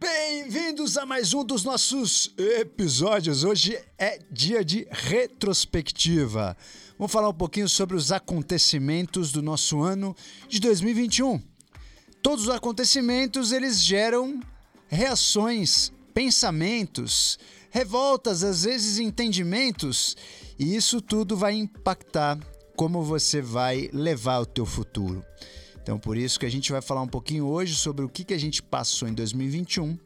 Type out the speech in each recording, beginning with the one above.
Bem-vindos a mais um dos nossos episódios. Hoje é dia de retrospectiva. Vamos falar um pouquinho sobre os acontecimentos do nosso ano de 2021. Todos os acontecimentos eles geram reações, pensamentos, revoltas, às vezes entendimentos, e isso tudo vai impactar como você vai levar o teu futuro. Então, por isso que a gente vai falar um pouquinho hoje sobre o que, que a gente passou em 2021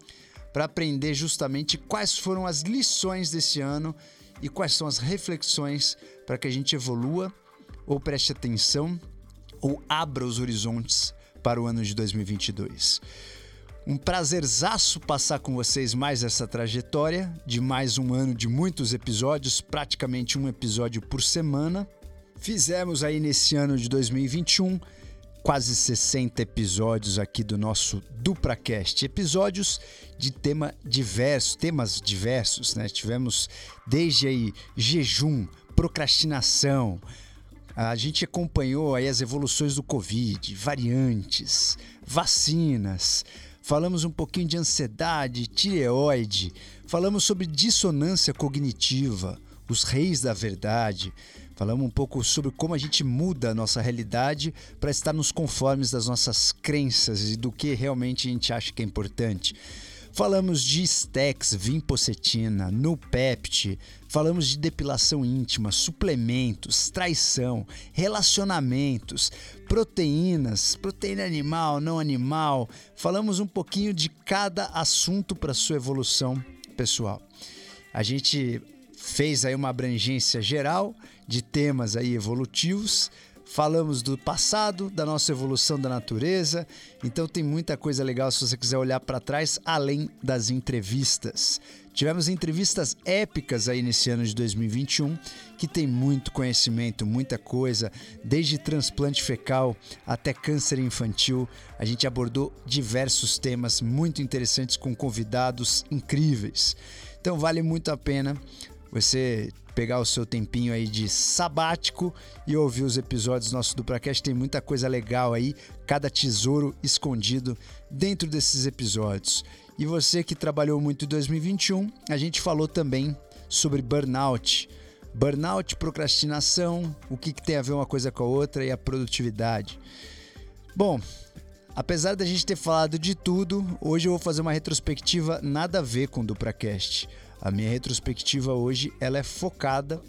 para aprender justamente quais foram as lições desse ano e quais são as reflexões para que a gente evolua ou preste atenção ou abra os horizontes para o ano de 2022. Um prazerzaço passar com vocês mais essa trajetória de mais um ano de muitos episódios, praticamente um episódio por semana. Fizemos aí nesse ano de 2021 quase 60 episódios aqui do nosso DupraCast. Episódios de tema diversos, temas diversos, né? Tivemos desde aí jejum, procrastinação. A gente acompanhou aí as evoluções do Covid, variantes, vacinas. Falamos um pouquinho de ansiedade, tireoide. Falamos sobre dissonância cognitiva, os reis da verdade. Falamos um pouco sobre como a gente muda a nossa realidade para estar nos conformes das nossas crenças e do que realmente a gente acha que é importante. Falamos de Stex, Vimpocetina, Nupept, falamos de depilação íntima, suplementos, traição, relacionamentos, proteínas, proteína animal, não animal. Falamos um pouquinho de cada assunto para sua evolução pessoal. A gente fez aí uma abrangência geral de temas aí evolutivos. Falamos do passado, da nossa evolução da natureza. Então tem muita coisa legal se você quiser olhar para trás, além das entrevistas. Tivemos entrevistas épicas aí nesse ano de 2021, que tem muito conhecimento, muita coisa, desde transplante fecal até câncer infantil. A gente abordou diversos temas muito interessantes com convidados incríveis. Então vale muito a pena você pegar o seu tempinho aí de sabático e ouvir os episódios do nosso DupraCast. Tem muita coisa legal aí, cada tesouro escondido dentro desses episódios. E você que trabalhou muito em 2021, a gente falou também sobre burnout. Burnout, procrastinação, o que, que tem a ver uma coisa com a outra e a produtividade. Bom, apesar da gente ter falado de tudo, hoje eu vou fazer uma retrospectiva nada a ver com o DupraCast. A minha retrospectiva hoje ela é focada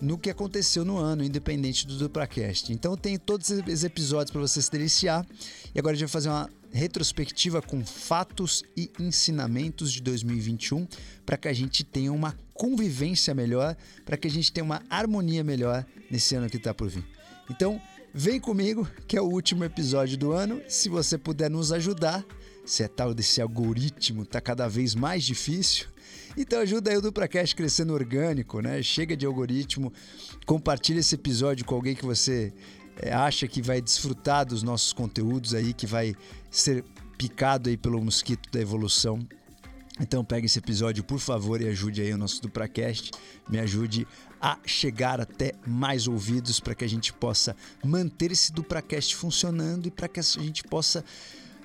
no que aconteceu no ano, independente do DupraCast. Então tem todos esses episódios para você se deliciar. E agora a gente vai fazer uma retrospectiva com fatos e ensinamentos de 2021 para que a gente tenha uma convivência melhor, para que a gente tenha uma harmonia melhor nesse ano que está por vir. Então, vem comigo, que é o último episódio do ano. Se você puder nos ajudar, se é tal desse algoritmo tá cada vez mais difícil, então ajuda aí o DupraCast crescendo orgânico, né? Chega de algoritmo, compartilha esse episódio com alguém que você é, acha que vai desfrutar dos nossos conteúdos aí, que vai ser picado aí pelo mosquito da evolução. Então pegue esse episódio, por favor, e ajude aí o nosso DupraCast. Me ajude a chegar até mais ouvidos para que a gente possa manter esse DupraCast funcionando e para que a gente possa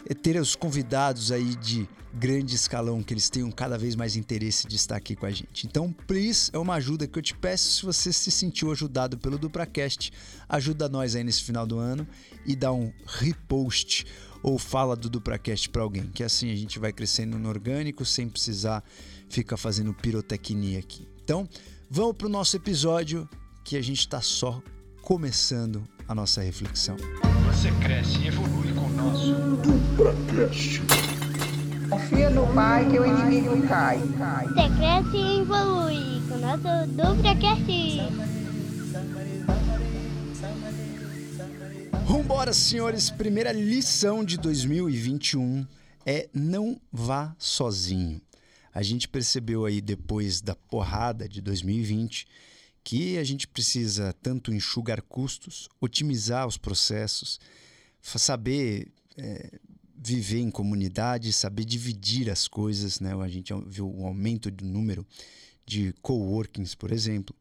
é ter os convidados aí de grande escalão, que eles tenham cada vez mais interesse de estar aqui com a gente. Então, please, é uma ajuda que eu te peço. Se você se sentiu ajudado pelo DupraCast, ajuda nós aí nesse final do ano e dá um repost ou fala do DupraCast para alguém, que assim a gente vai crescendo no orgânico sem precisar ficar fazendo pirotecnia aqui. Então, vamos para o nosso episódio que a gente está só começando a nossa reflexão. Você cresce e evolui com o nosso DupraCast. Confia no Pai que o inimigo cai. Você cresce e evolui com o nosso DupraCast. Vambora, senhores. Primeira lição de 2021 é não vá sozinho. A gente percebeu aí depois da porrada de 2020 que a gente precisa tanto enxugar custos, otimizar os processos, saber é, viver em comunidade, saber dividir as coisas. Né? A gente viu o aumento do número de coworkings, por exemplo.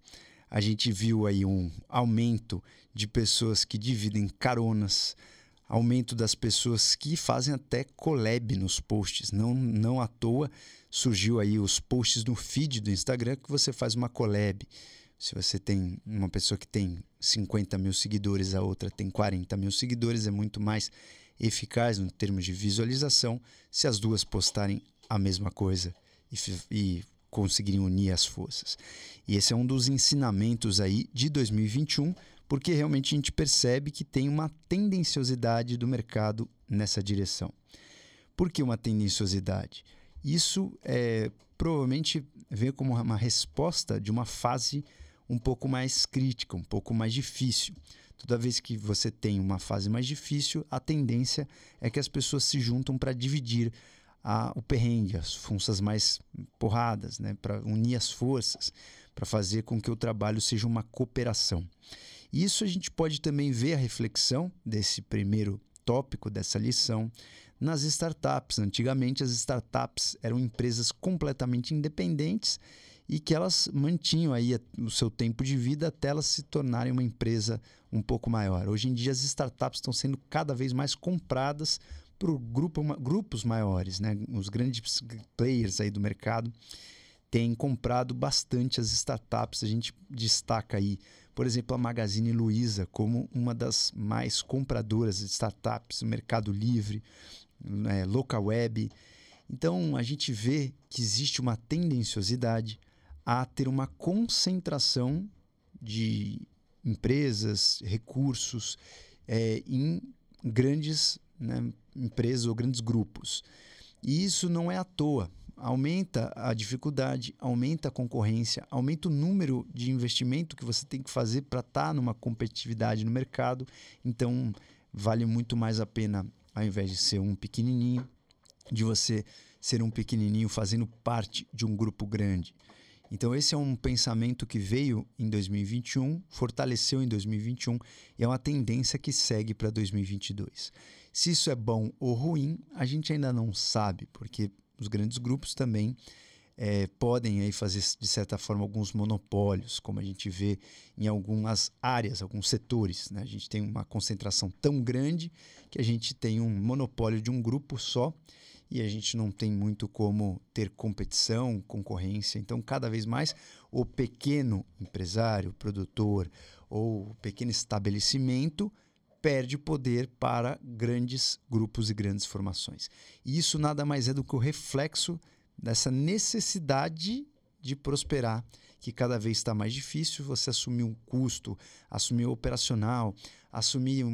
A gente viu aí um aumento de pessoas que dividem caronas, aumento das pessoas que fazem até collab nos posts. Não, não à toa surgiu aí os posts no feed do Instagram que você faz uma collab. Se você tem uma pessoa que tem 50 mil seguidores, a outra tem 40 mil seguidores, é muito mais eficaz no termos de visualização se as duas postarem a mesma coisa e, e conseguirem unir as forças. E esse é um dos ensinamentos aí de 2021 porque realmente a gente percebe que tem uma tendenciosidade do mercado nessa direção. Por que uma tendenciosidade? Isso é, provavelmente vem como uma resposta de uma fase um pouco mais crítica, um pouco mais difícil. Toda vez que você tem uma fase mais difícil, a tendência é que as pessoas se juntam para dividir a, o perrengue, as funções mais porradas, né? para unir as forças, para fazer com que o trabalho seja uma cooperação. Isso a gente pode também ver a reflexão desse primeiro tópico dessa lição nas startups. Antigamente, as startups eram empresas completamente independentes e que elas mantinham aí o seu tempo de vida até elas se tornarem uma empresa um pouco maior. Hoje em dia, as startups estão sendo cada vez mais compradas por grupo, grupos maiores, né? Os grandes players aí do mercado têm comprado bastante as startups. A gente destaca aí por exemplo, a Magazine Luiza como uma das mais compradoras de startups, Mercado Livre, né, Local Web. Então, a gente vê que existe uma tendenciosidade a ter uma concentração de empresas, recursos é, em grandes né, empresas ou grandes grupos. E isso não é à toa aumenta a dificuldade, aumenta a concorrência, aumenta o número de investimento que você tem que fazer para estar tá numa competitividade no mercado. Então, vale muito mais a pena, ao invés de ser um pequenininho, de você ser um pequenininho fazendo parte de um grupo grande. Então, esse é um pensamento que veio em 2021, fortaleceu em 2021 e é uma tendência que segue para 2022. Se isso é bom ou ruim, a gente ainda não sabe, porque os grandes grupos também é, podem aí fazer, de certa forma, alguns monopólios, como a gente vê em algumas áreas, alguns setores. Né? A gente tem uma concentração tão grande que a gente tem um monopólio de um grupo só e a gente não tem muito como ter competição, concorrência. Então, cada vez mais, o pequeno empresário, produtor ou pequeno estabelecimento perde poder para grandes grupos e grandes formações. E isso nada mais é do que o reflexo dessa necessidade de prosperar, que cada vez está mais difícil você assumir um custo, assumir o operacional, assumir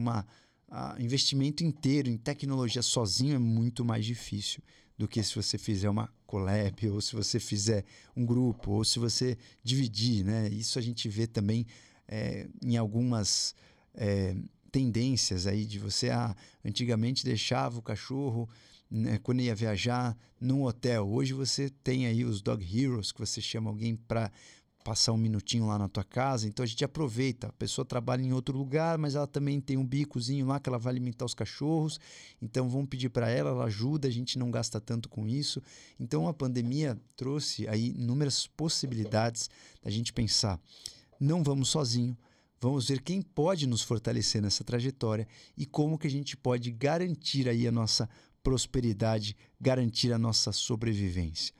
um investimento inteiro em tecnologia sozinho é muito mais difícil do que se você fizer uma collab, ou se você fizer um grupo, ou se você dividir. Né? Isso a gente vê também é, em algumas. É, tendências aí de você, ah, antigamente deixava o cachorro né, quando ia viajar num hotel. Hoje você tem aí os dog heroes, que você chama alguém para passar um minutinho lá na tua casa. Então a gente aproveita. A pessoa trabalha em outro lugar, mas ela também tem um bicozinho lá que ela vai alimentar os cachorros. Então vamos pedir para ela, ela ajuda, a gente não gasta tanto com isso. Então a pandemia trouxe aí inúmeras possibilidades da gente pensar. Não vamos sozinho, Vamos ver quem pode nos fortalecer nessa trajetória e como que a gente pode garantir aí a nossa prosperidade, garantir a nossa sobrevivência.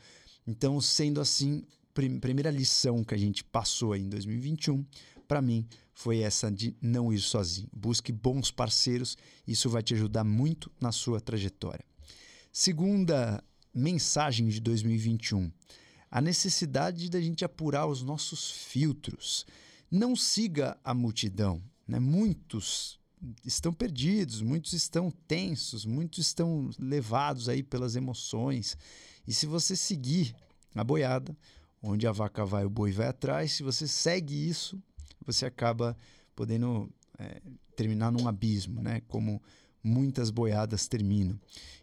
Então, sendo assim, prim primeira lição que a gente passou em 2021, para mim, foi essa de não ir sozinho. Busque bons parceiros, isso vai te ajudar muito na sua trajetória. Segunda mensagem de 2021, a necessidade da gente apurar os nossos filtros. Não siga a multidão. Né? Muitos estão perdidos, muitos estão tensos, muitos estão levados aí pelas emoções. E se você seguir a boiada, onde a vaca vai, o boi vai atrás, se você segue isso, você acaba podendo é, terminar num abismo, né? Como muitas boiadas terminam.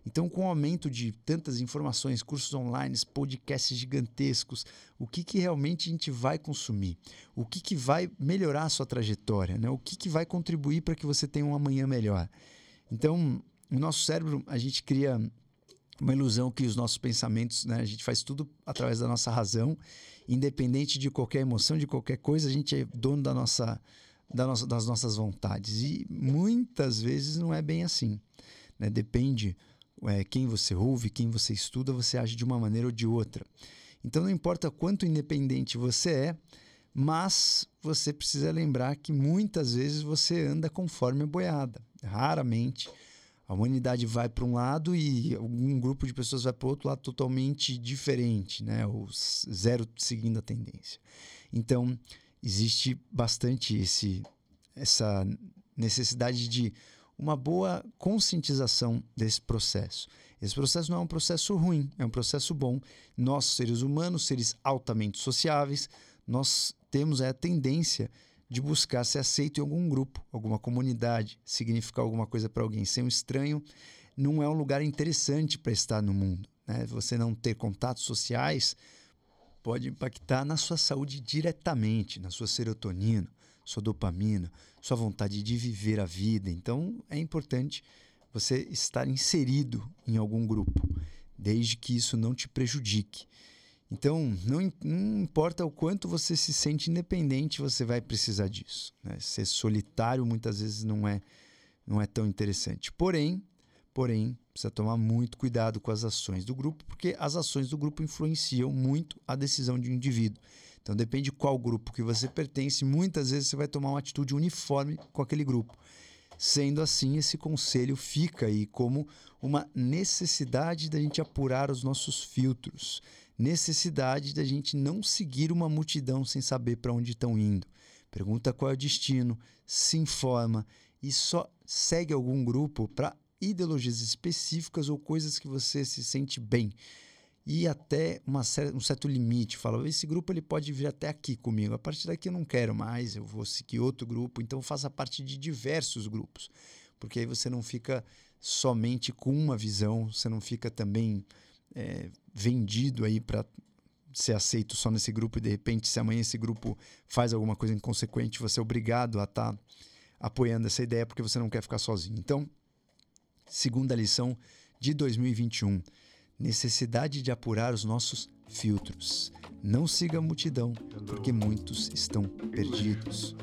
Então, com o aumento de tantas informações, cursos online, podcasts gigantescos, o que, que realmente a gente vai consumir? O que, que vai melhorar a sua trajetória? Né? O que, que vai contribuir para que você tenha um amanhã melhor? Então, o nosso cérebro, a gente cria uma ilusão que os nossos pensamentos, né, a gente faz tudo através da nossa razão, independente de qualquer emoção, de qualquer coisa, a gente é dono da nossa da nossa, das nossas vontades. E muitas vezes não é bem assim. Né? Depende é, quem você ouve, quem você estuda, você age de uma maneira ou de outra. Então não importa quanto independente você é, mas você precisa lembrar que muitas vezes você anda conforme a boiada. Raramente a humanidade vai para um lado e um grupo de pessoas vai para o outro lado totalmente diferente, né? Ou zero seguindo a tendência. Então, existe bastante esse, essa necessidade de uma boa conscientização desse processo. Esse processo não é um processo ruim, é um processo bom. Nós, seres humanos, seres altamente sociáveis, nós temos a tendência de buscar ser aceito em algum grupo, alguma comunidade, significar alguma coisa para alguém. Ser um estranho não é um lugar interessante para estar no mundo. Né? Você não ter contatos sociais pode impactar na sua saúde diretamente, na sua serotonina, sua dopamina, sua vontade de viver a vida. Então é importante você estar inserido em algum grupo, desde que isso não te prejudique. Então, não, não, importa o quanto você se sente independente, você vai precisar disso. Né? Ser solitário muitas vezes não é, não é tão interessante. Porém, porém, precisa tomar muito cuidado com as ações do grupo, porque as ações do grupo influenciam muito a decisão de um indivíduo. Então, depende de qual grupo que você pertence, muitas vezes você vai tomar uma atitude uniforme com aquele grupo. Sendo assim, esse conselho fica aí como uma necessidade da gente apurar os nossos filtros necessidade da gente não seguir uma multidão sem saber para onde estão indo. Pergunta qual é o destino, se informa e só segue algum grupo para ideologias específicas ou coisas que você se sente bem. E até uma, um certo limite. Fala, esse grupo ele pode vir até aqui comigo. A partir daqui eu não quero mais, eu vou seguir outro grupo. Então faça parte de diversos grupos. Porque aí você não fica somente com uma visão, você não fica também é, vendido aí para ser aceito só nesse grupo e de repente se amanhã esse grupo faz alguma coisa inconsequente, você é obrigado a estar tá apoiando essa ideia porque você não quer ficar sozinho. Então, segunda lição de 2021, necessidade de apurar os nossos filtros. Não siga a multidão, porque muitos estão perdidos.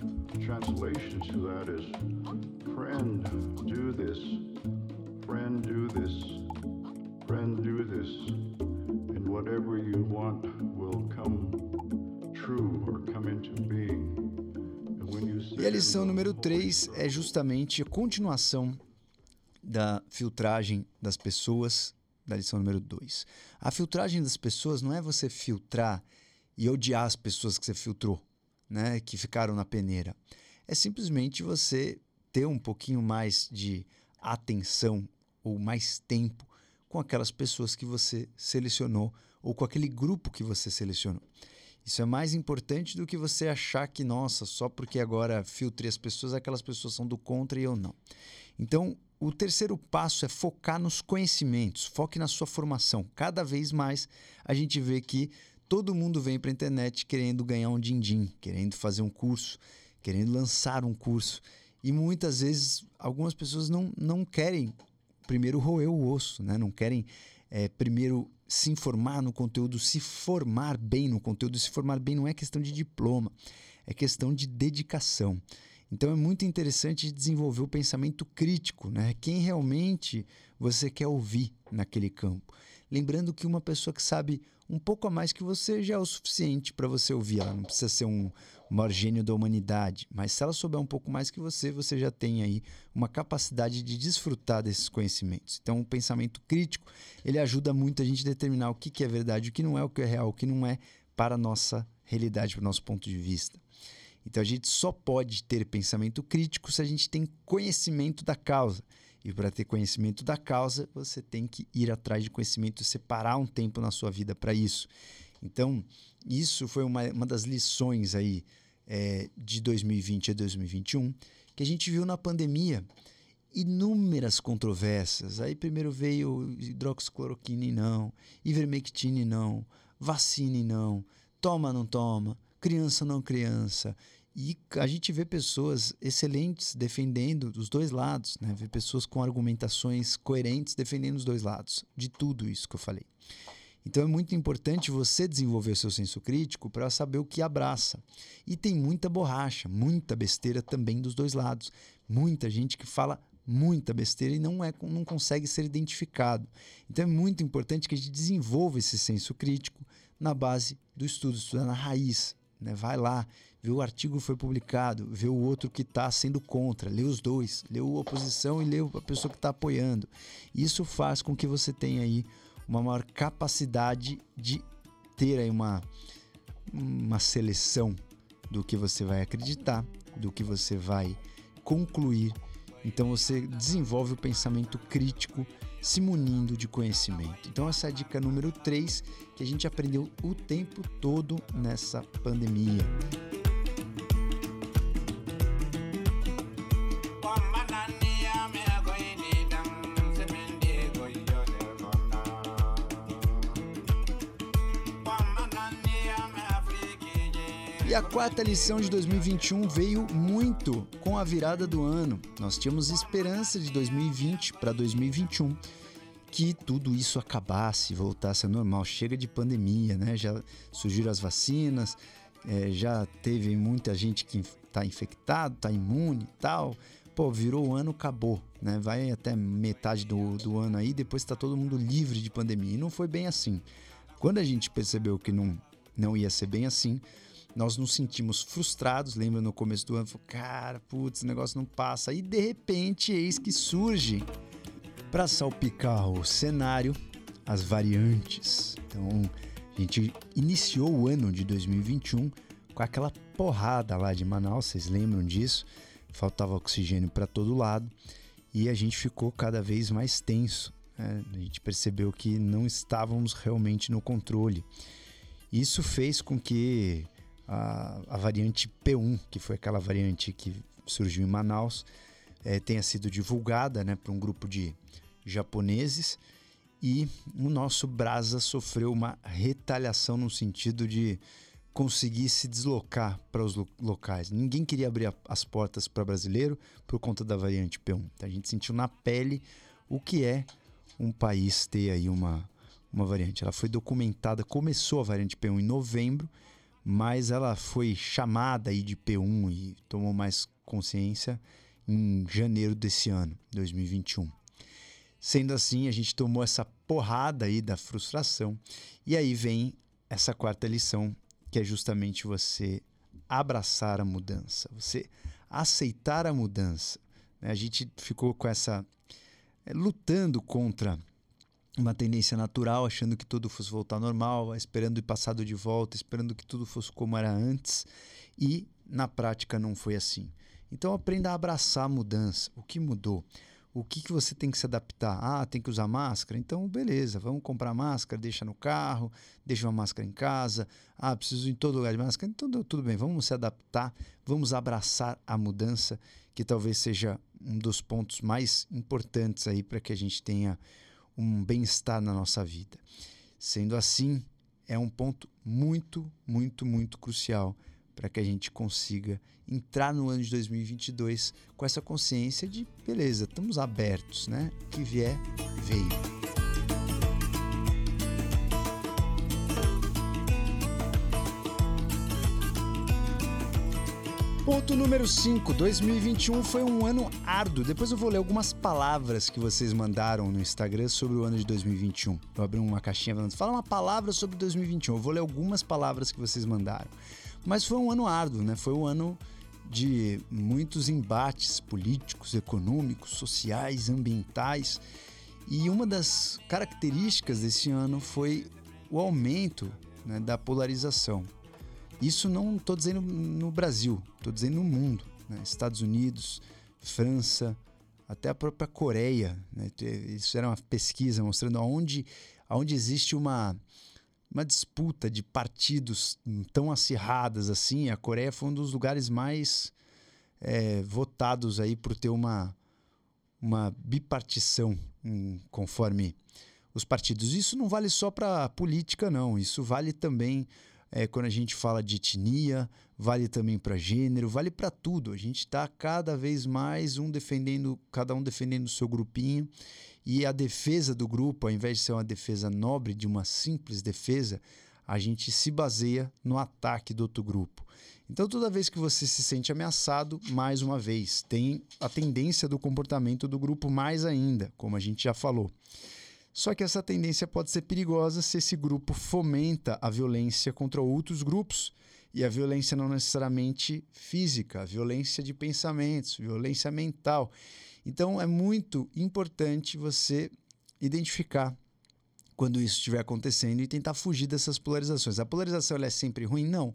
Friend, do this. Friend, do this. Friend, do this, whatever you want will come true or come into being. E a lição número 3 é justamente a continuação da filtragem das pessoas, da lição número 2. A filtragem das pessoas não é você filtrar e odiar as pessoas que você filtrou, né, que ficaram na peneira. É simplesmente você ter um pouquinho mais de atenção ou mais tempo com aquelas pessoas que você selecionou ou com aquele grupo que você selecionou. Isso é mais importante do que você achar que, nossa, só porque agora filtrei as pessoas, aquelas pessoas são do contra e eu não. Então, o terceiro passo é focar nos conhecimentos, foque na sua formação. Cada vez mais a gente vê que todo mundo vem para a internet querendo ganhar um din-din, querendo fazer um curso, querendo lançar um curso. E muitas vezes algumas pessoas não, não querem primeiro roer o osso, né? não querem é, primeiro se informar no conteúdo, se formar bem no conteúdo. Se formar bem não é questão de diploma, é questão de dedicação. Então é muito interessante desenvolver o pensamento crítico, né? Quem realmente você quer ouvir naquele campo. Lembrando que uma pessoa que sabe um pouco a mais que você já é o suficiente para você ouvir. Ela não precisa ser um, maior gênio da humanidade, mas se ela souber um pouco mais que você, você já tem aí uma capacidade de desfrutar desses conhecimentos. Então, o pensamento crítico ele ajuda muito a gente a determinar o que, que é verdade, o que não é, o que é real, o que não é para a nossa realidade, para o nosso ponto de vista. Então, a gente só pode ter pensamento crítico se a gente tem conhecimento da causa. E para ter conhecimento da causa, você tem que ir atrás de conhecimento, separar um tempo na sua vida para isso. Então, isso foi uma, uma das lições aí é, de 2020 a 2021 que a gente viu na pandemia. Inúmeras controvérsias. Aí primeiro veio hidroxicloroquina não, ivermectina não, vacina não, toma não toma, criança não criança. E a gente vê pessoas excelentes defendendo os dois lados, né? Vê pessoas com argumentações coerentes defendendo os dois lados, de tudo isso que eu falei. Então é muito importante você desenvolver o seu senso crítico para saber o que abraça. E tem muita borracha, muita besteira também dos dois lados. Muita gente que fala muita besteira e não, é, não consegue ser identificado. Então é muito importante que a gente desenvolva esse senso crítico na base do estudo, estudar na raiz. Né? Vai lá, vê o artigo que foi publicado, vê o outro que está sendo contra, lê os dois, lê a oposição e lê a pessoa que está apoiando. Isso faz com que você tenha aí uma maior capacidade de ter aí uma, uma seleção do que você vai acreditar, do que você vai concluir. Então você desenvolve o pensamento crítico se munindo de conhecimento. Então essa é a dica número 3 que a gente aprendeu o tempo todo nessa pandemia. A quarta lição de 2021 veio muito com a virada do ano. Nós tínhamos esperança de 2020 para 2021 que tudo isso acabasse, voltasse ao normal. Chega de pandemia, né? Já surgiram as vacinas, é, já teve muita gente que está infectado, está imune e tal. Pô, virou o ano, acabou, né? Vai até metade do, do ano aí, depois está todo mundo livre de pandemia. E não foi bem assim. Quando a gente percebeu que não, não ia ser bem assim, nós nos sentimos frustrados, lembra no começo do ano, cara, putz, esse negócio não passa. E de repente, eis que surge para salpicar o cenário as variantes. Então, a gente iniciou o ano de 2021 com aquela porrada lá de Manaus, vocês lembram disso? Faltava oxigênio para todo lado e a gente ficou cada vez mais tenso. Né? A gente percebeu que não estávamos realmente no controle. Isso fez com que a, a variante P1, que foi aquela variante que surgiu em Manaus, é, tenha sido divulgada né, para um grupo de japoneses e o nosso Brasa sofreu uma retaliação no sentido de conseguir se deslocar para os locais. Ninguém queria abrir as portas para brasileiro por conta da variante P1. Então, a gente sentiu na pele o que é um país ter aí uma, uma variante. Ela foi documentada, começou a variante P1 em novembro mas ela foi chamada aí de P1 e tomou mais consciência em janeiro desse ano, 2021. Sendo assim, a gente tomou essa porrada aí da frustração e aí vem essa quarta lição, que é justamente você abraçar a mudança, você aceitar a mudança. Né? A gente ficou com essa é, lutando contra uma tendência natural, achando que tudo fosse voltar ao normal, esperando o passado de volta, esperando que tudo fosse como era antes, e na prática não foi assim. Então aprenda a abraçar a mudança. O que mudou? O que, que você tem que se adaptar? Ah, tem que usar máscara? Então, beleza, vamos comprar máscara, deixa no carro, deixa uma máscara em casa. Ah, preciso em todo lugar de máscara? Então, tudo bem, vamos se adaptar, vamos abraçar a mudança, que talvez seja um dos pontos mais importantes aí para que a gente tenha um bem-estar na nossa vida. Sendo assim, é um ponto muito, muito, muito crucial para que a gente consiga entrar no ano de 2022 com essa consciência de beleza, estamos abertos, né? O que vier, veio. Ponto número 5. 2021 foi um ano árduo. Depois eu vou ler algumas palavras que vocês mandaram no Instagram sobre o ano de 2021. Eu abri uma caixinha falando, fala uma palavra sobre 2021. Eu vou ler algumas palavras que vocês mandaram. Mas foi um ano árduo, né? Foi um ano de muitos embates políticos, econômicos, sociais, ambientais. E uma das características desse ano foi o aumento né, da polarização. Isso não estou dizendo no Brasil, estou dizendo no mundo. Né? Estados Unidos, França, até a própria Coreia. Né? Isso era uma pesquisa mostrando aonde, aonde existe uma, uma disputa de partidos tão acirradas assim. A Coreia foi um dos lugares mais é, votados aí por ter uma, uma bipartição, um, conforme os partidos. Isso não vale só para política, não. Isso vale também é, quando a gente fala de etnia, vale também para gênero, vale para tudo. A gente está cada vez mais um defendendo, cada um defendendo o seu grupinho. E a defesa do grupo, ao invés de ser uma defesa nobre, de uma simples defesa, a gente se baseia no ataque do outro grupo. Então, toda vez que você se sente ameaçado, mais uma vez, tem a tendência do comportamento do grupo mais ainda, como a gente já falou. Só que essa tendência pode ser perigosa se esse grupo fomenta a violência contra outros grupos. E a violência não necessariamente física, violência de pensamentos, violência mental. Então é muito importante você identificar quando isso estiver acontecendo e tentar fugir dessas polarizações. A polarização é sempre ruim? Não.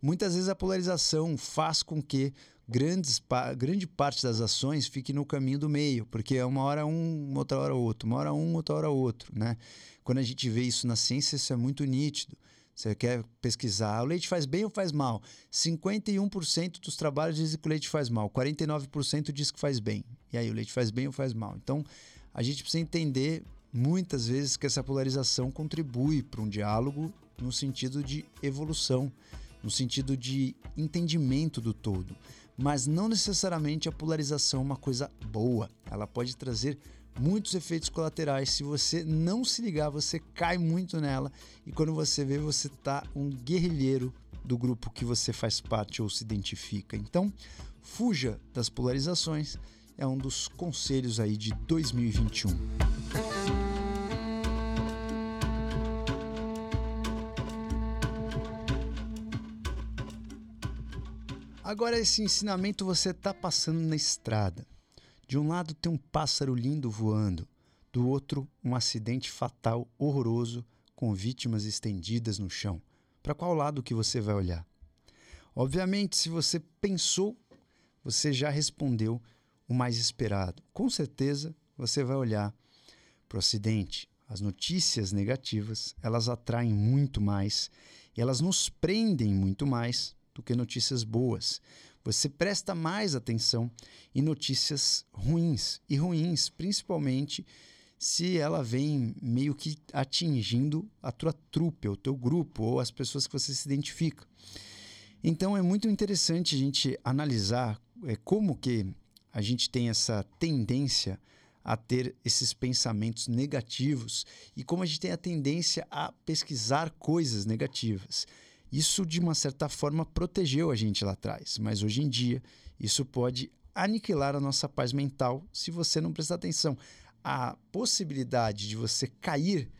Muitas vezes a polarização faz com que grandes, grande parte das ações fique no caminho do meio, porque é uma hora um, outra hora outro, uma hora um, outra hora outro, né? Quando a gente vê isso na ciência, isso é muito nítido. Você quer pesquisar, o leite faz bem ou faz mal? 51% dos trabalhos dizem que o leite faz mal, 49% diz que faz bem. E aí, o leite faz bem ou faz mal? Então, a gente precisa entender muitas vezes que essa polarização contribui para um diálogo no sentido de evolução, no sentido de entendimento do todo mas não necessariamente a polarização é uma coisa boa. Ela pode trazer muitos efeitos colaterais. Se você não se ligar, você cai muito nela e quando você vê, você tá um guerrilheiro do grupo que você faz parte ou se identifica. Então, fuja das polarizações. É um dos conselhos aí de 2021. Agora, esse ensinamento você está passando na estrada. De um lado tem um pássaro lindo voando, do outro, um acidente fatal horroroso com vítimas estendidas no chão. Para qual lado que você vai olhar? Obviamente, se você pensou, você já respondeu o mais esperado. Com certeza, você vai olhar para o acidente. As notícias negativas, elas atraem muito mais e elas nos prendem muito mais do que notícias boas. Você presta mais atenção em notícias ruins e ruins, principalmente se ela vem meio que atingindo a tua trupe, o teu grupo ou as pessoas que você se identifica. Então é muito interessante a gente analisar é, como que a gente tem essa tendência a ter esses pensamentos negativos e como a gente tem a tendência a pesquisar coisas negativas. Isso, de uma certa forma, protegeu a gente lá atrás, mas hoje em dia isso pode aniquilar a nossa paz mental se você não prestar atenção. A possibilidade de você cair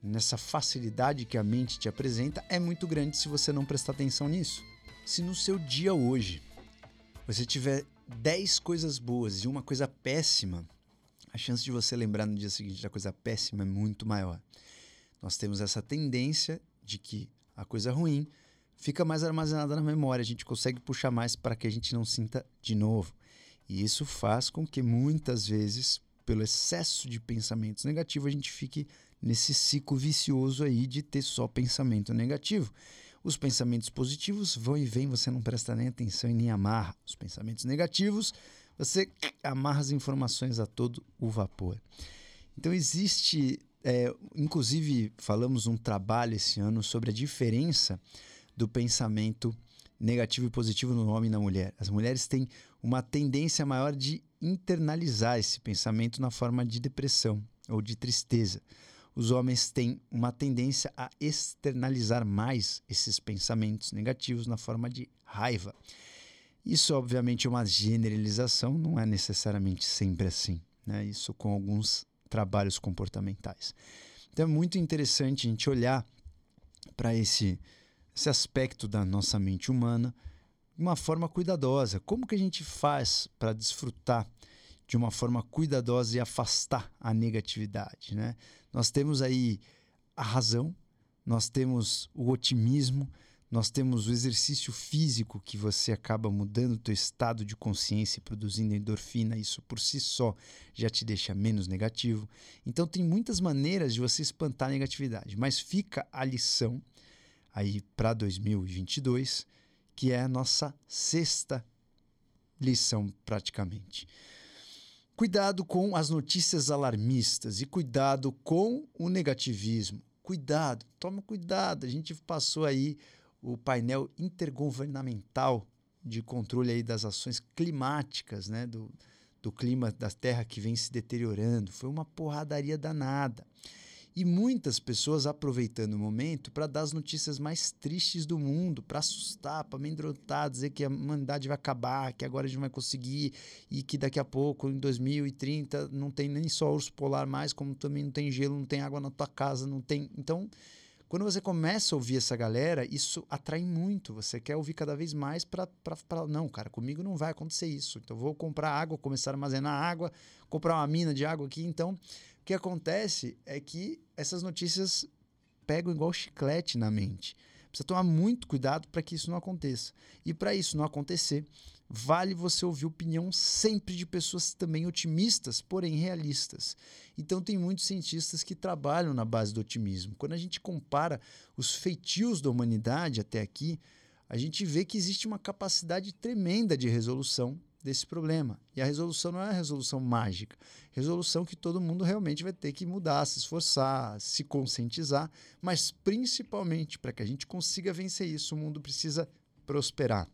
nessa facilidade que a mente te apresenta é muito grande se você não prestar atenção nisso. Se no seu dia hoje você tiver 10 coisas boas e uma coisa péssima, a chance de você lembrar no dia seguinte da coisa péssima é muito maior. Nós temos essa tendência de que a coisa ruim fica mais armazenada na memória, a gente consegue puxar mais para que a gente não sinta de novo. E isso faz com que muitas vezes, pelo excesso de pensamentos negativos, a gente fique nesse ciclo vicioso aí de ter só pensamento negativo. Os pensamentos positivos vão e vêm, você não presta nem atenção e nem amarra. Os pensamentos negativos, você amarra as informações a todo o vapor. Então existe, é, inclusive falamos um trabalho esse ano sobre a diferença do pensamento negativo e positivo no homem e na mulher. As mulheres têm uma tendência maior de internalizar esse pensamento na forma de depressão ou de tristeza. Os homens têm uma tendência a externalizar mais esses pensamentos negativos na forma de raiva. Isso, obviamente, é uma generalização, não é necessariamente sempre assim. Né? Isso com alguns trabalhos comportamentais. Então é muito interessante a gente olhar para esse esse aspecto da nossa mente humana de uma forma cuidadosa. Como que a gente faz para desfrutar de uma forma cuidadosa e afastar a negatividade, né? Nós temos aí a razão, nós temos o otimismo, nós temos o exercício físico que você acaba mudando o teu estado de consciência e produzindo endorfina, isso por si só já te deixa menos negativo. Então tem muitas maneiras de você espantar a negatividade, mas fica a lição aí para 2022, que é a nossa sexta lição praticamente. Cuidado com as notícias alarmistas e cuidado com o negativismo. Cuidado, toma cuidado. A gente passou aí o painel intergovernamental de controle aí das ações climáticas, né, do, do clima da Terra que vem se deteriorando. Foi uma porradaria danada. E muitas pessoas aproveitando o momento para dar as notícias mais tristes do mundo, para assustar, para amedrontar, dizer que a humanidade vai acabar, que agora a gente vai conseguir e que daqui a pouco, em 2030, não tem nem só urso polar mais, como também não tem gelo, não tem água na tua casa, não tem. Então, quando você começa a ouvir essa galera, isso atrai muito. Você quer ouvir cada vez mais para. Não, cara, comigo não vai acontecer isso. Então, vou comprar água, começar a armazenar água, comprar uma mina de água aqui. Então, o que acontece é que essas notícias pegam igual chiclete na mente. Precisa tomar muito cuidado para que isso não aconteça. E para isso não acontecer, vale você ouvir opinião sempre de pessoas também otimistas, porém realistas. Então tem muitos cientistas que trabalham na base do otimismo. Quando a gente compara os feitios da humanidade até aqui, a gente vê que existe uma capacidade tremenda de resolução desse problema. E a resolução não é a resolução mágica. Resolução que todo mundo realmente vai ter que mudar, se esforçar, se conscientizar, mas principalmente para que a gente consiga vencer isso, o mundo precisa prosperar.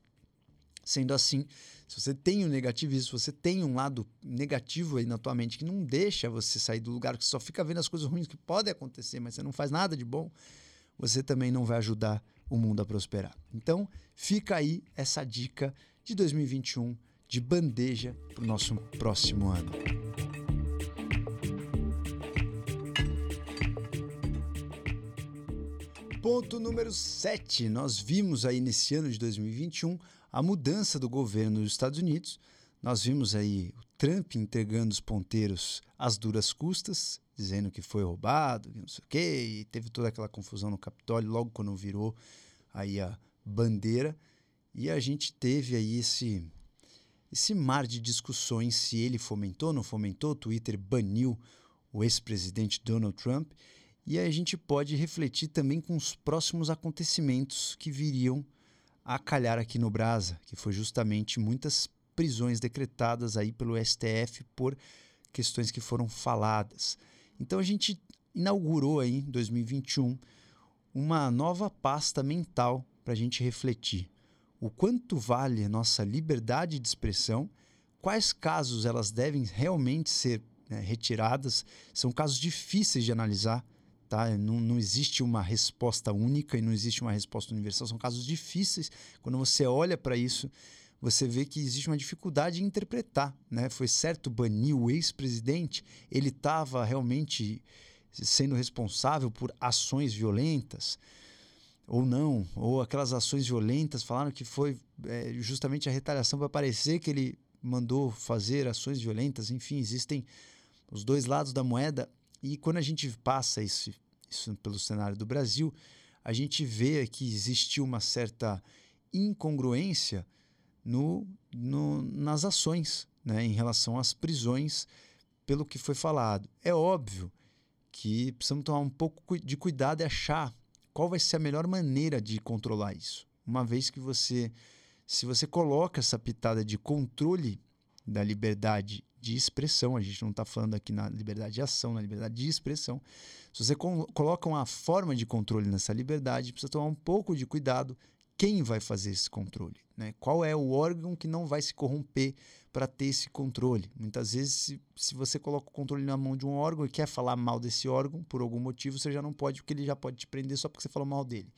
Sendo assim, se você tem um negativismo, se você tem um lado negativo aí na tua mente que não deixa você sair do lugar, que só fica vendo as coisas ruins que podem acontecer, mas você não faz nada de bom, você também não vai ajudar o mundo a prosperar. Então, fica aí essa dica de 2021 de bandeja para o nosso próximo ano. Ponto número 7. Nós vimos aí nesse ano de 2021 a mudança do governo dos Estados Unidos. Nós vimos aí o Trump entregando os ponteiros às duras custas, dizendo que foi roubado, que não sei o quê, e teve toda aquela confusão no Capitólio logo quando virou aí a bandeira. E a gente teve aí esse esse mar de discussões se ele fomentou, ou não fomentou, o Twitter baniu o ex-presidente Donald Trump, e a gente pode refletir também com os próximos acontecimentos que viriam a calhar aqui no Brasa, que foi justamente muitas prisões decretadas aí pelo STF por questões que foram faladas. Então a gente inaugurou aí em 2021 uma nova pasta mental para a gente refletir o quanto vale a nossa liberdade de expressão, quais casos elas devem realmente ser né, retiradas. São casos difíceis de analisar, tá? Não, não existe uma resposta única e não existe uma resposta universal. São casos difíceis. Quando você olha para isso, você vê que existe uma dificuldade em interpretar. Né? Foi certo banir o ex-presidente? Ele estava realmente sendo responsável por ações violentas? Ou não, ou aquelas ações violentas, falaram que foi é, justamente a retaliação para parecer que ele mandou fazer ações violentas, enfim, existem os dois lados da moeda. E quando a gente passa isso, isso pelo cenário do Brasil, a gente vê que existiu uma certa incongruência no, no, nas ações né, em relação às prisões, pelo que foi falado. É óbvio que precisamos tomar um pouco de cuidado e achar qual vai ser a melhor maneira de controlar isso? Uma vez que você, se você coloca essa pitada de controle da liberdade de expressão, a gente não está falando aqui na liberdade de ação, na liberdade de expressão. Se você coloca uma forma de controle nessa liberdade, precisa tomar um pouco de cuidado quem vai fazer esse controle, né? Qual é o órgão que não vai se corromper para ter esse controle? Muitas vezes, se, se você coloca o controle na mão de um órgão e quer falar mal desse órgão por algum motivo, você já não pode, porque ele já pode te prender só porque você falou mal dele.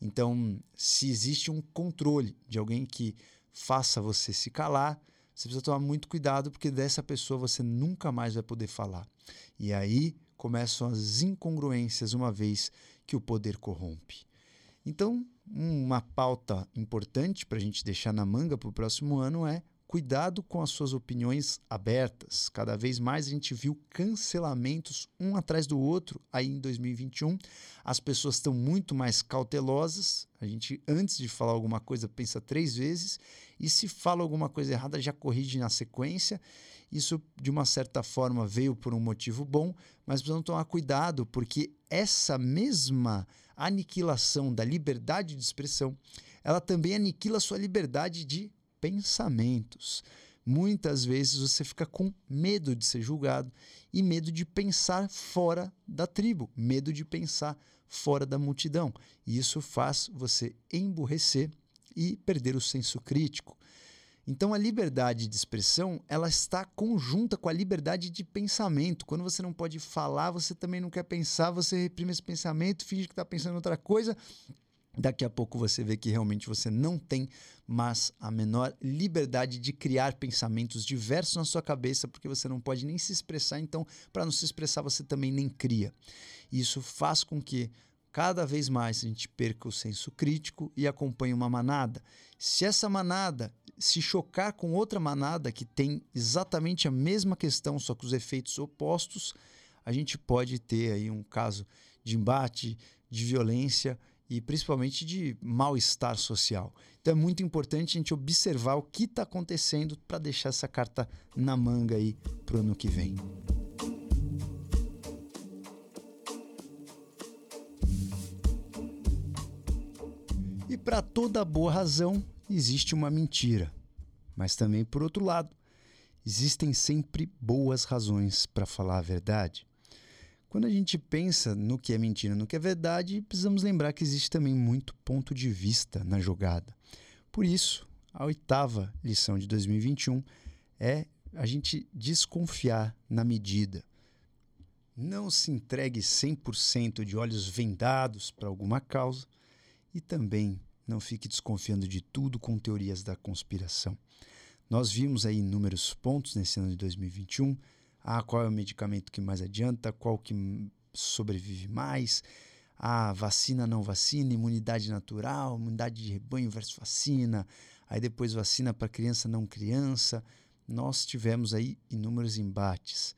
Então, se existe um controle de alguém que faça você se calar, você precisa tomar muito cuidado, porque dessa pessoa você nunca mais vai poder falar. E aí começam as incongruências, uma vez que o poder corrompe. Então, uma pauta importante para a gente deixar na manga para o próximo ano é cuidado com as suas opiniões abertas. Cada vez mais a gente viu cancelamentos um atrás do outro aí em 2021. As pessoas estão muito mais cautelosas. A gente, antes de falar alguma coisa, pensa três vezes. E se fala alguma coisa errada, já corrige na sequência. Isso, de uma certa forma, veio por um motivo bom, mas precisamos tomar cuidado, porque essa mesma aniquilação da liberdade de expressão, ela também aniquila sua liberdade de pensamentos. Muitas vezes você fica com medo de ser julgado e medo de pensar fora da tribo, medo de pensar fora da multidão. E isso faz você emburrecer e perder o senso crítico. Então a liberdade de expressão, ela está conjunta com a liberdade de pensamento. Quando você não pode falar, você também não quer pensar, você reprime esse pensamento, finge que está pensando em outra coisa. Daqui a pouco você vê que realmente você não tem mais a menor liberdade de criar pensamentos diversos na sua cabeça, porque você não pode nem se expressar, então, para não se expressar, você também nem cria. Isso faz com que cada vez mais a gente perca o senso crítico e acompanhe uma manada. Se essa manada se chocar com outra manada que tem exatamente a mesma questão, só que os efeitos opostos, a gente pode ter aí um caso de embate, de violência e principalmente de mal-estar social. Então é muito importante a gente observar o que está acontecendo para deixar essa carta na manga aí para o ano que vem. E para toda boa razão, existe uma mentira. Mas também, por outro lado, existem sempre boas razões para falar a verdade. Quando a gente pensa no que é mentira, no que é verdade, precisamos lembrar que existe também muito ponto de vista na jogada. Por isso, a oitava lição de 2021 é a gente desconfiar na medida. Não se entregue 100% de olhos vendados para alguma causa e também não fique desconfiando de tudo com teorias da conspiração. Nós vimos aí inúmeros pontos nesse ano de 2021. Ah, qual é o medicamento que mais adianta, qual que sobrevive mais, ah, vacina não vacina, imunidade natural, imunidade de rebanho versus vacina, aí depois vacina para criança não criança. Nós tivemos aí inúmeros embates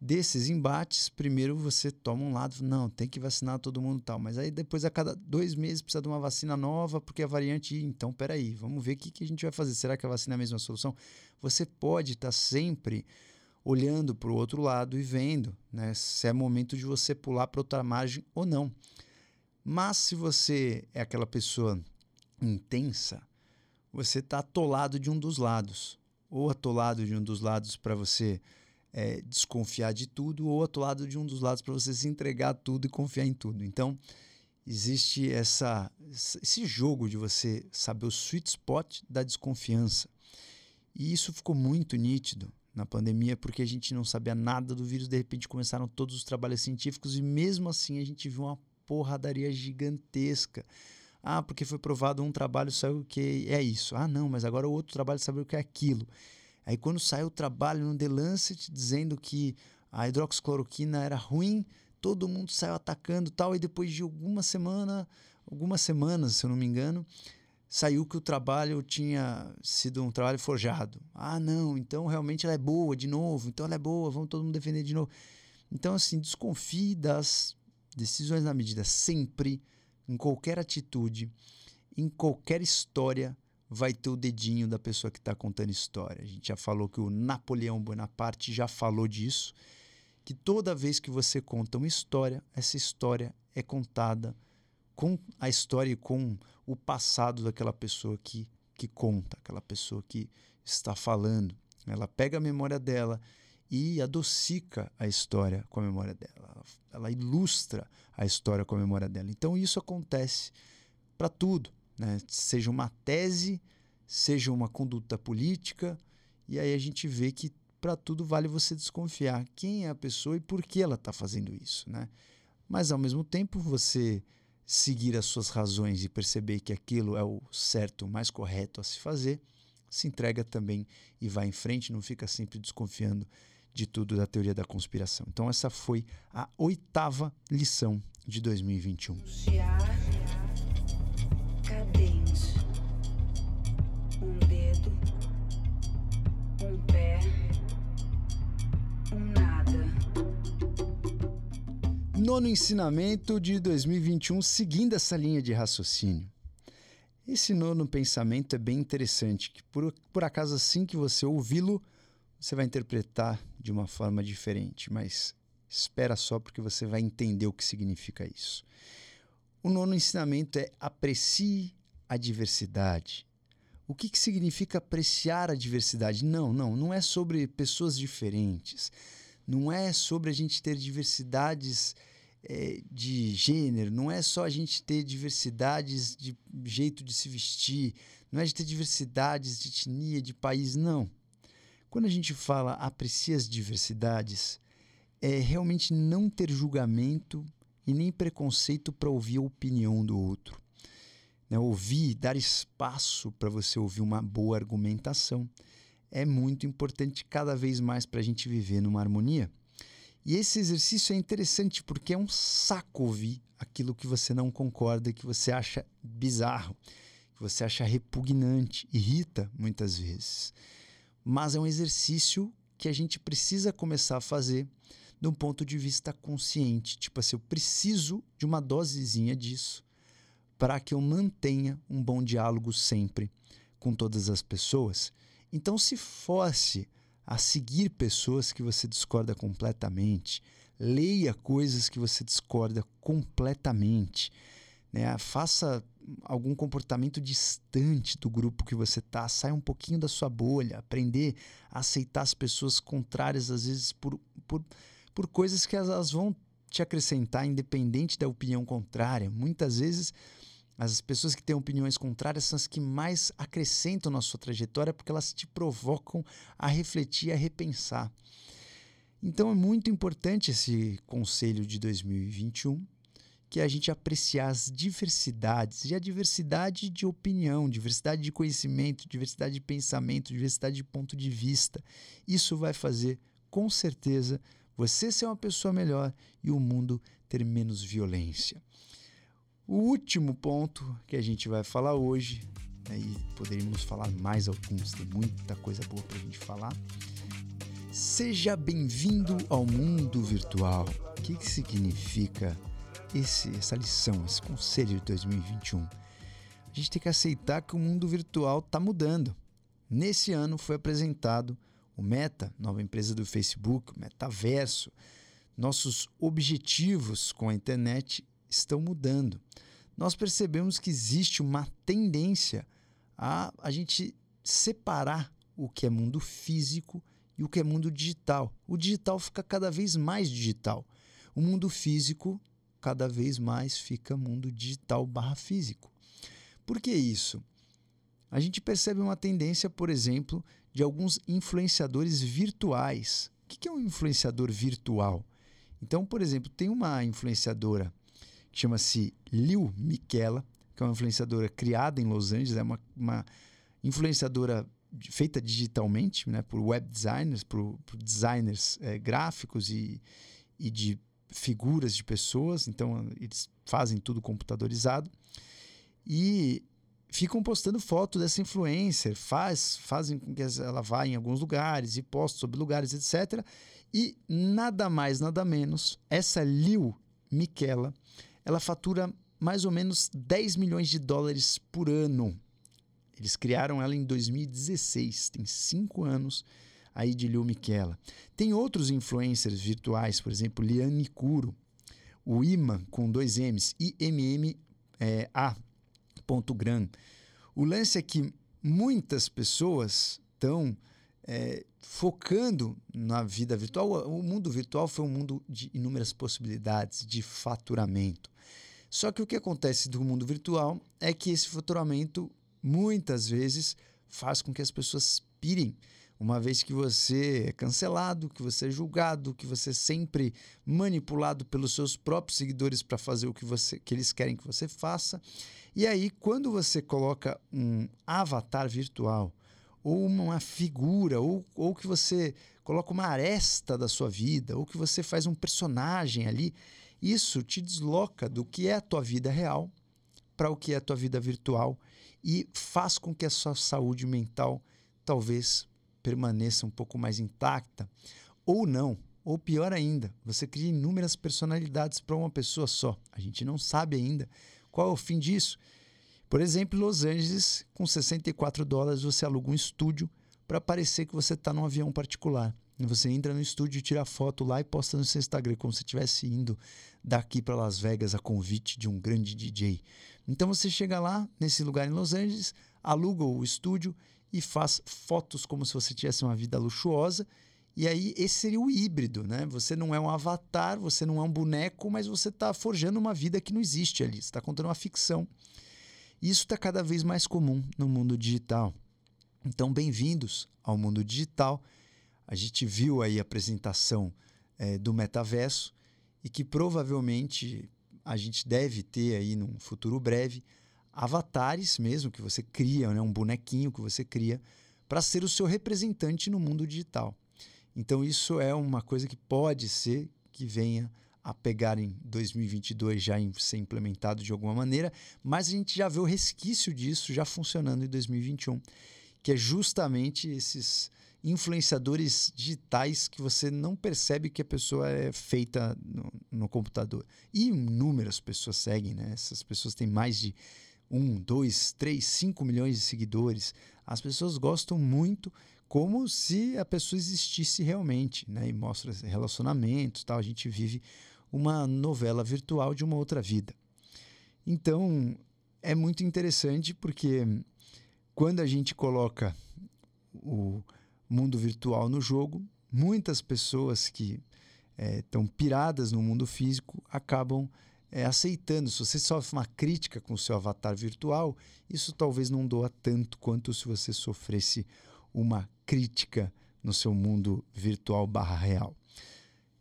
desses embates, primeiro você toma um lado, não, tem que vacinar todo mundo tal, mas aí depois a cada dois meses precisa de uma vacina nova porque a variante, então peraí, vamos ver o que, que a gente vai fazer, será que a vacina é a mesma solução? Você pode estar tá sempre olhando para o outro lado e vendo né, se é momento de você pular para outra margem ou não. Mas se você é aquela pessoa intensa, você está atolado de um dos lados, ou atolado de um dos lados para você é, desconfiar de tudo, ou lado de um dos lados para você se entregar a tudo e confiar em tudo. Então, existe essa, esse jogo de você saber o sweet spot da desconfiança. E isso ficou muito nítido na pandemia, porque a gente não sabia nada do vírus, de repente começaram todos os trabalhos científicos e mesmo assim a gente viu uma porradaria gigantesca. Ah, porque foi provado um trabalho, saiu o que é isso. Ah, não, mas agora o outro trabalho sabe o que é aquilo. Aí quando saiu o trabalho no The Lancet dizendo que a hidroxicloroquina era ruim, todo mundo saiu atacando tal, e depois de alguma semana, algumas semanas, se eu não me engano, saiu que o trabalho tinha sido um trabalho forjado. Ah, não, então realmente ela é boa de novo, então ela é boa, vamos todo mundo defender de novo. Então, assim, desconfie das decisões na medida sempre, em qualquer atitude, em qualquer história vai ter o dedinho da pessoa que está contando história. A gente já falou que o Napoleão Bonaparte já falou disso, que toda vez que você conta uma história, essa história é contada com a história e com o passado daquela pessoa que, que conta, aquela pessoa que está falando. Ela pega a memória dela e adocica a história com a memória dela. Ela, ilustra a história com a memória dela. Então isso acontece para tudo né? seja uma tese, seja uma conduta política, e aí a gente vê que para tudo vale você desconfiar quem é a pessoa e por que ela está fazendo isso. Né? Mas ao mesmo tempo você seguir as suas razões e perceber que aquilo é o certo, o mais correto a se fazer, se entrega também e vai em frente, não fica sempre desconfiando de tudo da teoria da conspiração. Então essa foi a oitava lição de 2021. Nono ensinamento de 2021, seguindo essa linha de raciocínio. Esse nono pensamento é bem interessante, que por, por acaso assim que você ouvi-lo, você vai interpretar de uma forma diferente, mas espera só porque você vai entender o que significa isso. O nono ensinamento é aprecie a diversidade. O que, que significa apreciar a diversidade? Não, não, não é sobre pessoas diferentes não é sobre a gente ter diversidades é, de gênero, não é só a gente ter diversidades de jeito de se vestir, não é de ter diversidades de etnia, de país, não. Quando a gente fala aprecia as diversidades, é realmente não ter julgamento e nem preconceito para ouvir a opinião do outro. Né? Ouvir, dar espaço para você ouvir uma boa argumentação é muito importante cada vez mais para a gente viver numa harmonia. E esse exercício é interessante porque é um saco ouvir aquilo que você não concorda, que você acha bizarro, que você acha repugnante, irrita muitas vezes. Mas é um exercício que a gente precisa começar a fazer de um ponto de vista consciente. Tipo assim, eu preciso de uma dosezinha disso para que eu mantenha um bom diálogo sempre com todas as pessoas. Então, se force a seguir pessoas que você discorda completamente, leia coisas que você discorda completamente, né? faça algum comportamento distante do grupo que você tá, saia um pouquinho da sua bolha, aprender a aceitar as pessoas contrárias às vezes por, por, por coisas que elas vão te acrescentar independente da opinião contrária. Muitas vezes as pessoas que têm opiniões contrárias são as que mais acrescentam na sua trajetória porque elas te provocam a refletir, a repensar. Então é muito importante esse conselho de 2021, que é a gente apreciar as diversidades e a diversidade de opinião, diversidade de conhecimento, diversidade de pensamento, diversidade de ponto de vista. Isso vai fazer, com certeza, você ser uma pessoa melhor e o mundo ter menos violência. O último ponto que a gente vai falar hoje, né, poderíamos falar mais alguns, tem muita coisa boa para a gente falar. Seja bem-vindo ao mundo virtual. O que, que significa esse, essa lição, esse conselho de 2021? A gente tem que aceitar que o mundo virtual está mudando. Nesse ano foi apresentado o Meta, nova empresa do Facebook, o Metaverso. Nossos objetivos com a internet estão mudando. Nós percebemos que existe uma tendência a a gente separar o que é mundo físico e o que é mundo digital. O digital fica cada vez mais digital. O mundo físico cada vez mais fica mundo digital barra físico. Por que isso? A gente percebe uma tendência, por exemplo, de alguns influenciadores virtuais. O que é um influenciador virtual? Então, por exemplo, tem uma influenciadora chama-se Liu Michela, que é uma influenciadora criada em Los Angeles, é uma, uma influenciadora feita digitalmente, né, por web designers, por, por designers é, gráficos e, e de figuras de pessoas, então eles fazem tudo computadorizado e ficam postando foto dessa influencer, faz, fazem com que ela vá em alguns lugares e poste sobre lugares, etc. E nada mais, nada menos, essa Liu Michela ela fatura mais ou menos 10 milhões de dólares por ano. Eles criaram ela em 2016, tem cinco anos aí de Liu Michela. Tem outros influencers virtuais, por exemplo, Liane Kuro, o Iman com dois M's, IMMA. Gram. O lance é que muitas pessoas estão é, focando na vida virtual. O mundo virtual foi um mundo de inúmeras possibilidades de faturamento. Só que o que acontece do mundo virtual é que esse faturamento muitas vezes faz com que as pessoas pirem, uma vez que você é cancelado, que você é julgado, que você é sempre manipulado pelos seus próprios seguidores para fazer o que, você, que eles querem que você faça. E aí, quando você coloca um avatar virtual, ou uma figura, ou, ou que você coloca uma aresta da sua vida, ou que você faz um personagem ali, isso te desloca do que é a tua vida real para o que é a tua vida virtual e faz com que a sua saúde mental talvez permaneça um pouco mais intacta ou não. Ou pior ainda, você cria inúmeras personalidades para uma pessoa só. A gente não sabe ainda qual é o fim disso. Por exemplo, em Los Angeles, com 64 dólares, você aluga um estúdio para parecer que você está num avião particular. Você entra no estúdio, tira foto lá e posta no seu Instagram, como se estivesse indo daqui para Las Vegas a convite de um grande DJ. Então você chega lá, nesse lugar em Los Angeles, aluga o estúdio e faz fotos como se você tivesse uma vida luxuosa E aí, esse seria o híbrido, né? Você não é um avatar, você não é um boneco, mas você está forjando uma vida que não existe ali. Você está contando uma ficção. Isso está cada vez mais comum no mundo digital. Então, bem-vindos ao mundo digital. A gente viu aí a apresentação é, do metaverso e que provavelmente a gente deve ter aí num futuro breve avatares mesmo que você cria, né? um bonequinho que você cria para ser o seu representante no mundo digital. Então, isso é uma coisa que pode ser que venha a pegar em 2022 já em ser implementado de alguma maneira, mas a gente já vê o resquício disso já funcionando em 2021, que é justamente esses influenciadores digitais que você não percebe que a pessoa é feita no, no computador. E inúmeras pessoas seguem, né? Essas pessoas têm mais de um, dois, três, cinco milhões de seguidores. As pessoas gostam muito como se a pessoa existisse realmente, né? E mostra relacionamentos, tal. A gente vive uma novela virtual de uma outra vida. Então é muito interessante porque quando a gente coloca o mundo virtual no jogo, muitas pessoas que estão é, piradas no mundo físico acabam é, aceitando. Se você sofre uma crítica com o seu avatar virtual, isso talvez não doa tanto quanto se você sofresse uma crítica no seu mundo virtual barra real.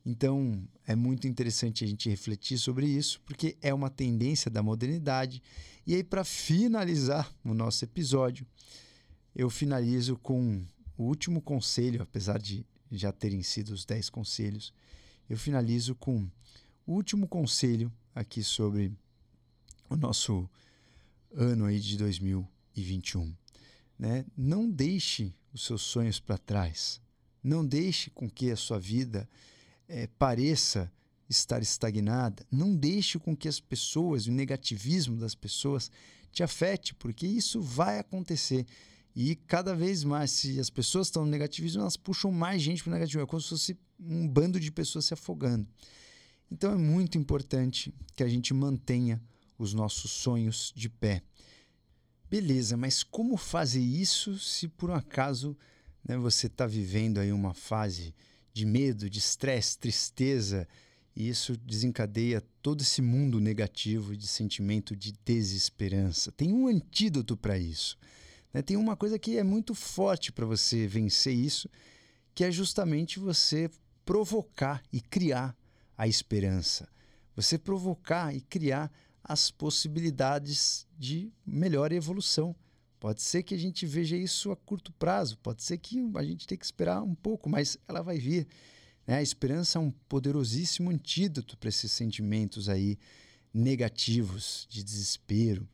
Então, é muito interessante a gente refletir sobre isso, porque é uma tendência da modernidade. E aí, para finalizar o nosso episódio, eu finalizo com o último conselho, apesar de já terem sido os 10 conselhos, eu finalizo com o último conselho aqui sobre o nosso ano aí de 2021. Né? Não deixe os seus sonhos para trás. Não deixe com que a sua vida é, pareça estar estagnada. Não deixe com que as pessoas, o negativismo das pessoas, te afete, porque isso vai acontecer. E cada vez mais, se as pessoas estão no negativismo, elas puxam mais gente para o negativismo. É como se fosse um bando de pessoas se afogando. Então é muito importante que a gente mantenha os nossos sonhos de pé. Beleza, mas como fazer isso se por um acaso né, você está vivendo aí uma fase de medo, de estresse, tristeza, e isso desencadeia todo esse mundo negativo de sentimento de desesperança? Tem um antídoto para isso. Né? Tem uma coisa que é muito forte para você vencer isso, que é justamente você provocar e criar a esperança. Você provocar e criar as possibilidades de melhor evolução. Pode ser que a gente veja isso a curto prazo, pode ser que a gente tenha que esperar um pouco, mas ela vai vir. Né? A esperança é um poderosíssimo antídoto para esses sentimentos aí negativos, de desespero.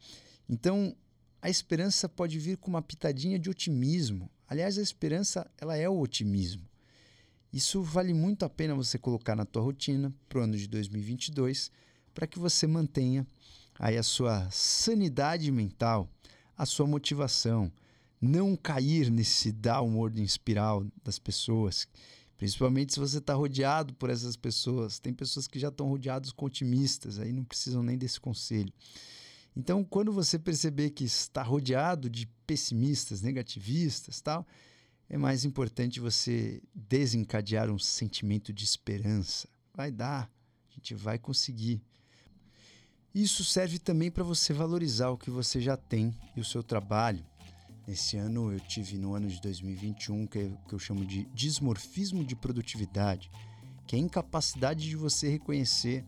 Então, a esperança pode vir com uma pitadinha de otimismo. Aliás, a esperança ela é o otimismo. Isso vale muito a pena você colocar na tua rotina para o ano de 2022 para que você mantenha aí a sua sanidade mental, a sua motivação, não cair nesse downward espiral das pessoas, principalmente se você está rodeado por essas pessoas. Tem pessoas que já estão rodeados com otimistas, aí não precisam nem desse conselho. Então, quando você perceber que está rodeado de pessimistas, negativistas, tal, é mais importante você desencadear um sentimento de esperança. Vai dar, a gente vai conseguir. Isso serve também para você valorizar o que você já tem e o seu trabalho. Esse ano eu tive no ano de 2021 que, eu, que eu chamo de dismorfismo de produtividade, que é a incapacidade de você reconhecer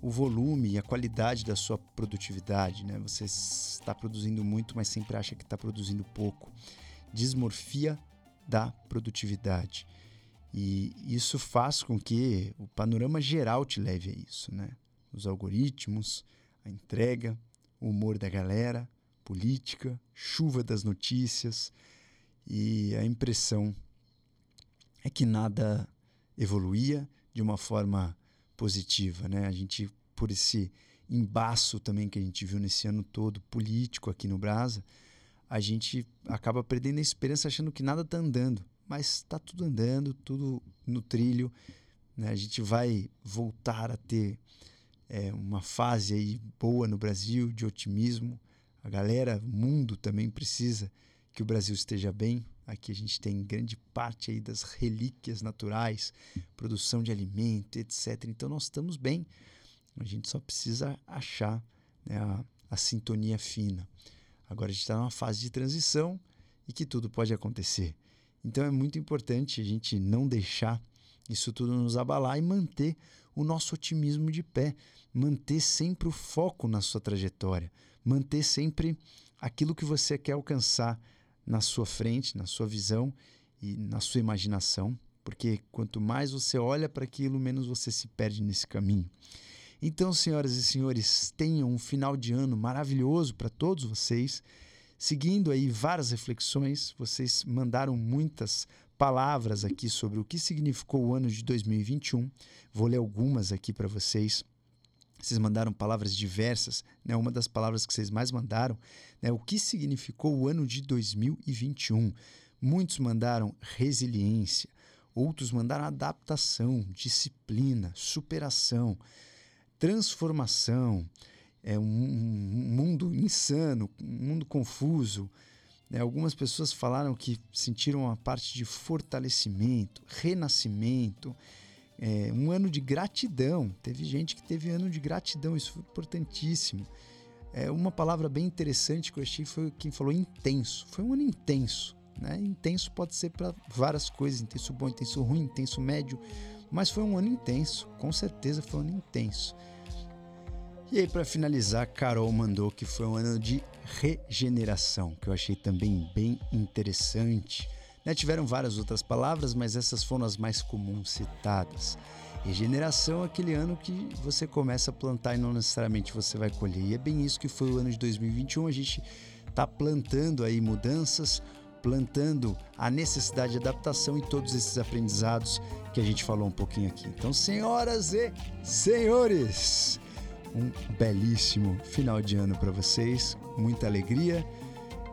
o volume e a qualidade da sua produtividade. Né? Você está produzindo muito, mas sempre acha que está produzindo pouco. Dismorfia da produtividade. E isso faz com que o panorama geral te leve a isso, né? Os algoritmos, a entrega, o humor da galera, política, chuva das notícias e a impressão é que nada evoluía de uma forma positiva, né? A gente por esse embaço também que a gente viu nesse ano todo político aqui no Brasa, a gente acaba perdendo a esperança achando que nada está andando, mas está tudo andando, tudo no trilho, né? A gente vai voltar a ter é, uma fase aí boa no Brasil de otimismo. A galera, o mundo também precisa que o Brasil esteja bem. Aqui a gente tem grande parte aí das relíquias naturais, produção de alimento, etc. Então nós estamos bem. A gente só precisa achar né, a, a sintonia fina. Agora a gente está numa fase de transição e que tudo pode acontecer. Então é muito importante a gente não deixar isso tudo nos abalar e manter o nosso otimismo de pé, manter sempre o foco na sua trajetória, manter sempre aquilo que você quer alcançar na sua frente, na sua visão e na sua imaginação, porque quanto mais você olha para aquilo, menos você se perde nesse caminho. Então, senhoras e senhores, tenham um final de ano maravilhoso para todos vocês. Seguindo aí várias reflexões, vocês mandaram muitas palavras aqui sobre o que significou o ano de 2021. Vou ler algumas aqui para vocês. Vocês mandaram palavras diversas, né? Uma das palavras que vocês mais mandaram, né? O que significou o ano de 2021? Muitos mandaram resiliência, outros mandaram adaptação, disciplina, superação, transformação, é um, mundo insano, um mundo confuso. Né? Algumas pessoas falaram que sentiram uma parte de fortalecimento, renascimento, é, um ano de gratidão. Teve gente que teve ano de gratidão, isso foi importantíssimo. É, uma palavra bem interessante que eu achei foi quem falou intenso. Foi um ano intenso. Né? Intenso pode ser para várias coisas: intenso bom, intenso ruim, intenso médio. Mas foi um ano intenso, com certeza foi um ano intenso. E aí, para finalizar, Carol mandou que foi um ano de regeneração, que eu achei também bem interessante. Né? Tiveram várias outras palavras, mas essas foram as mais comuns citadas. Regeneração é aquele ano que você começa a plantar e não necessariamente você vai colher. E é bem isso que foi o ano de 2021. A gente está plantando aí mudanças, plantando a necessidade de adaptação e todos esses aprendizados que a gente falou um pouquinho aqui. Então, senhoras e senhores, um belíssimo final de ano para vocês, muita alegria,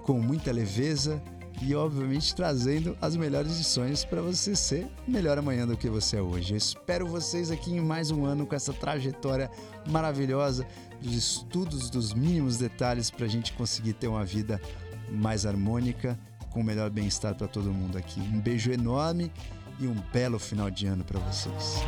com muita leveza e, obviamente, trazendo as melhores edições para você ser melhor amanhã do que você é hoje. Eu espero vocês aqui em mais um ano com essa trajetória maravilhosa dos estudos dos mínimos detalhes para a gente conseguir ter uma vida mais harmônica, com o melhor bem-estar para todo mundo aqui. Um beijo enorme e um belo final de ano para vocês.